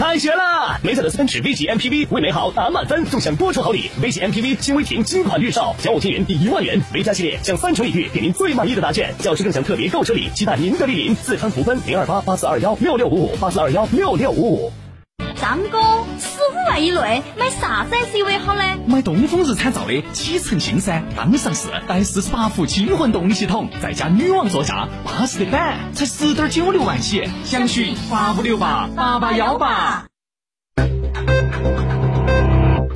开学啦！梅赛德斯奔驰 V 级 MPV 为美好打满分，众享多重好礼。V 级 MPV 新威霆新款预售，小五千元抵一万元。V 加系列享三重礼遇，给您最满意的答卷。教师更享特别购车礼，期待您的莅临。四川福分零二八八四二幺六六五五八四二幺六六五五。张哥，十五万以内买啥子 SUV 好呢？买东风日产造的启辰星噻，刚上市，带四十八伏轻混动力系统，再加女王座驾，巴适的板，才十点九六万起，详询八五六八八八幺八。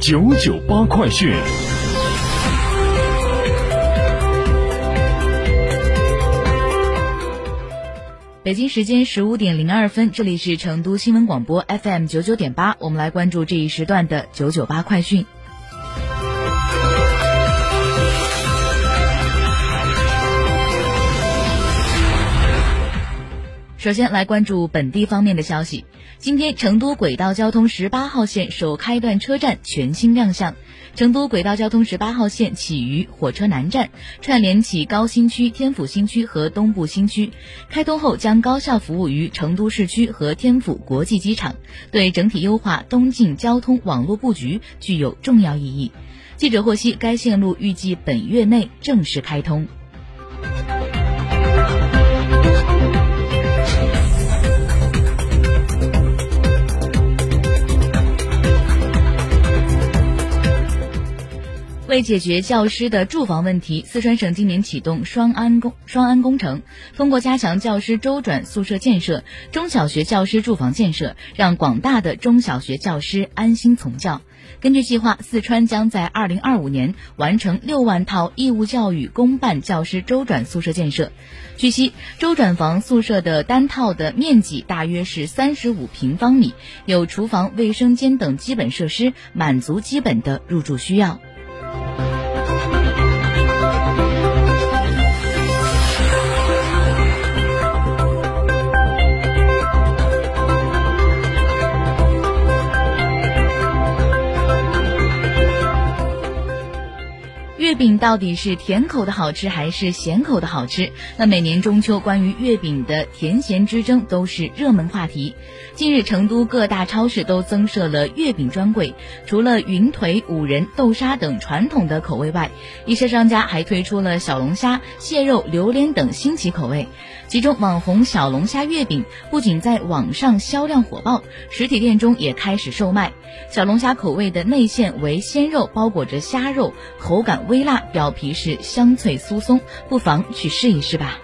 九九八快讯。北京时间十五点零二分，这里是成都新闻广播 FM 九九点八，我们来关注这一时段的九九八快讯。首先来关注本地方面的消息。今天，成都轨道交通十八号线首开段车站全新亮相。成都轨道交通十八号线起于火车南站，串联起高新区、天府新区和东部新区。开通后将高效服务于成都市区和天府国际机场，对整体优化东进交通网络布局具有重要意义。记者获悉，该线路预计本月内正式开通。为解决教师的住房问题，四川省今年启动双安工双安工程，通过加强教师周转宿舍建设、中小学教师住房建设，让广大的中小学教师安心从教。根据计划，四川将在二零二五年完成六万套义务教育公办教师周转宿舍建设。据悉，周转房宿舍的单套的面积大约是三十五平方米，有厨房、卫生间等基本设施，满足基本的入住需要。饼到底是甜口的好吃还是咸口的好吃？那每年中秋关于月饼的甜咸之争都是热门话题。近日，成都各大超市都增设了月饼专柜，除了云腿、五仁、豆沙等传统的口味外，一些商家还推出了小龙虾、蟹肉、榴莲等新奇口味。其中，网红小龙虾月饼不仅在网上销量火爆，实体店中也开始售卖。小龙虾口味的内馅为鲜肉包裹着虾肉，口感微辣，表皮是香脆酥松，不妨去试一试吧。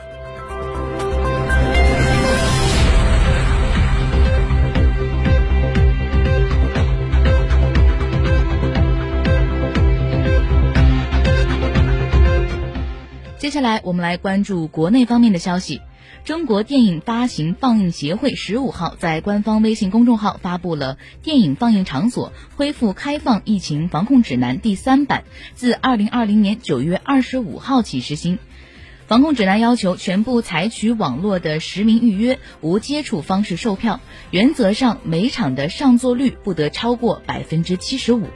接下来，我们来关注国内方面的消息。中国电影发行放映协会十五号在官方微信公众号发布了《电影放映场所恢复开放疫情防控指南》第三版，自二零二零年九月二十五号起实行。防控指南要求全部采取网络的实名预约、无接触方式售票，原则上每场的上座率不得超过百分之七十五。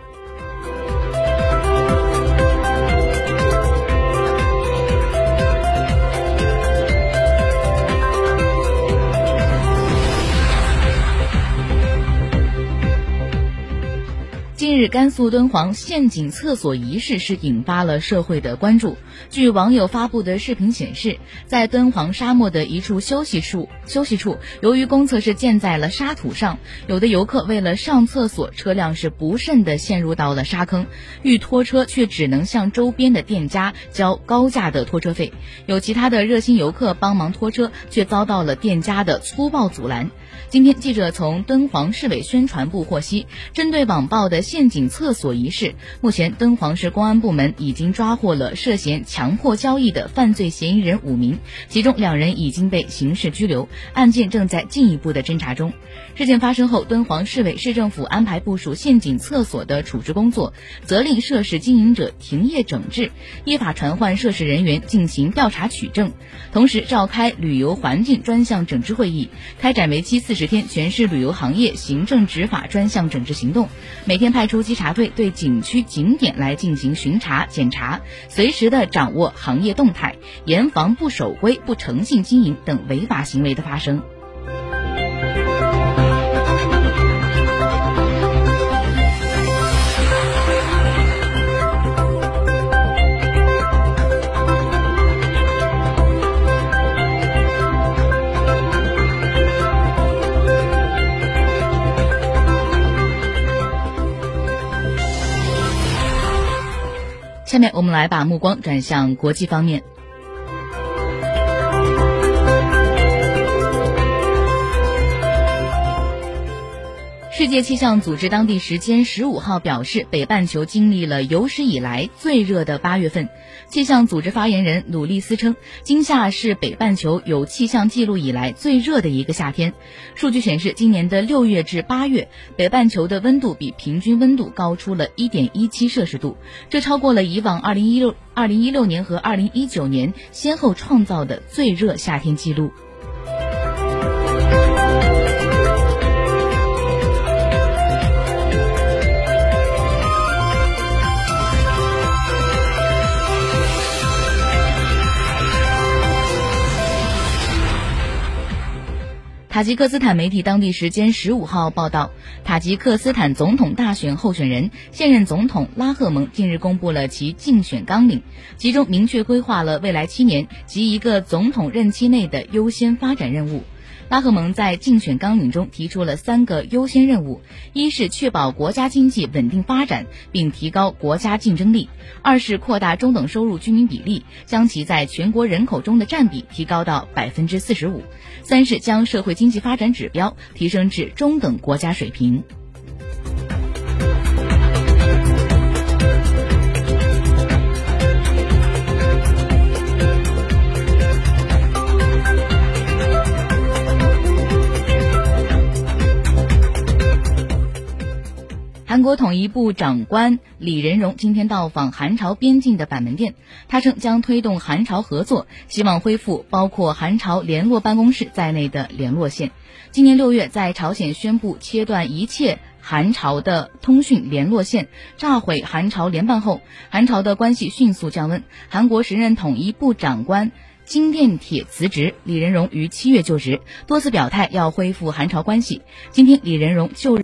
近日，甘肃敦煌陷阱厕所一事是引发了社会的关注。据网友发布的视频显示，在敦煌沙漠的一处休息处，休息处由于公厕是建在了沙土上，有的游客为了上厕所，车辆是不慎的陷入到了沙坑，欲拖车却只能向周边的店家交高价的拖车费。有其他的热心游客帮忙拖车，却遭到了店家的粗暴阻拦。今天，记者从敦煌市委宣传部获悉，针对网曝的陷阱厕所一事，目前敦煌市公安部门已经抓获了涉嫌强迫交易的犯罪嫌疑人五名，其中两人已经被刑事拘留，案件正在进一步的侦查中。事件发生后，敦煌市委市政府安排部署陷阱厕所的处置工作，责令涉事经营者停业整治，依法传唤涉事人员进行调查取证，同时召开旅游环境专项整治会议，开展为期四十天全市旅游行业行政执法专项整治行动，每天派出稽查队对景区景点来进行巡查检查，随时的掌握行业动态，严防不守规、不诚信经营等违法行为的发生。下面我们来把目光转向国际方面。世界气象组织当地时间十五号表示，北半球经历了有史以来最热的八月份。气象组织发言人鲁利斯称，今夏是北半球有气象记录以来最热的一个夏天。数据显示，今年的六月至八月，北半球的温度比平均温度高出了一点一七摄氏度，这超过了以往二零一六二零一六年和二零一九年先后创造的最热夏天记录。塔吉克斯坦媒体当地时间十五号报道，塔吉克斯坦总统大选候选人现任总统拉赫蒙近日公布了其竞选纲领，其中明确规划了未来七年及一个总统任期内的优先发展任务。拉赫蒙在竞选纲领中提出了三个优先任务：一是确保国家经济稳定发展并提高国家竞争力；二是扩大中等收入居民比例，将其在全国人口中的占比提高到百分之四十五；三是将社会经济发展指标提升至中等国家水平。韩国统一部长官李仁荣今天到访韩朝边境的板门店，他称将推动韩朝合作，希望恢复包括韩朝联络办公室在内的联络线。今年六月，在朝鲜宣布切断一切韩朝的通讯联络线，炸毁韩朝联办后，韩朝的关系迅速降温。韩国时任统一部长官金殿铁辞职，李仁荣于七月就职，多次表态要恢复韩朝关系。今天，李仁荣就任。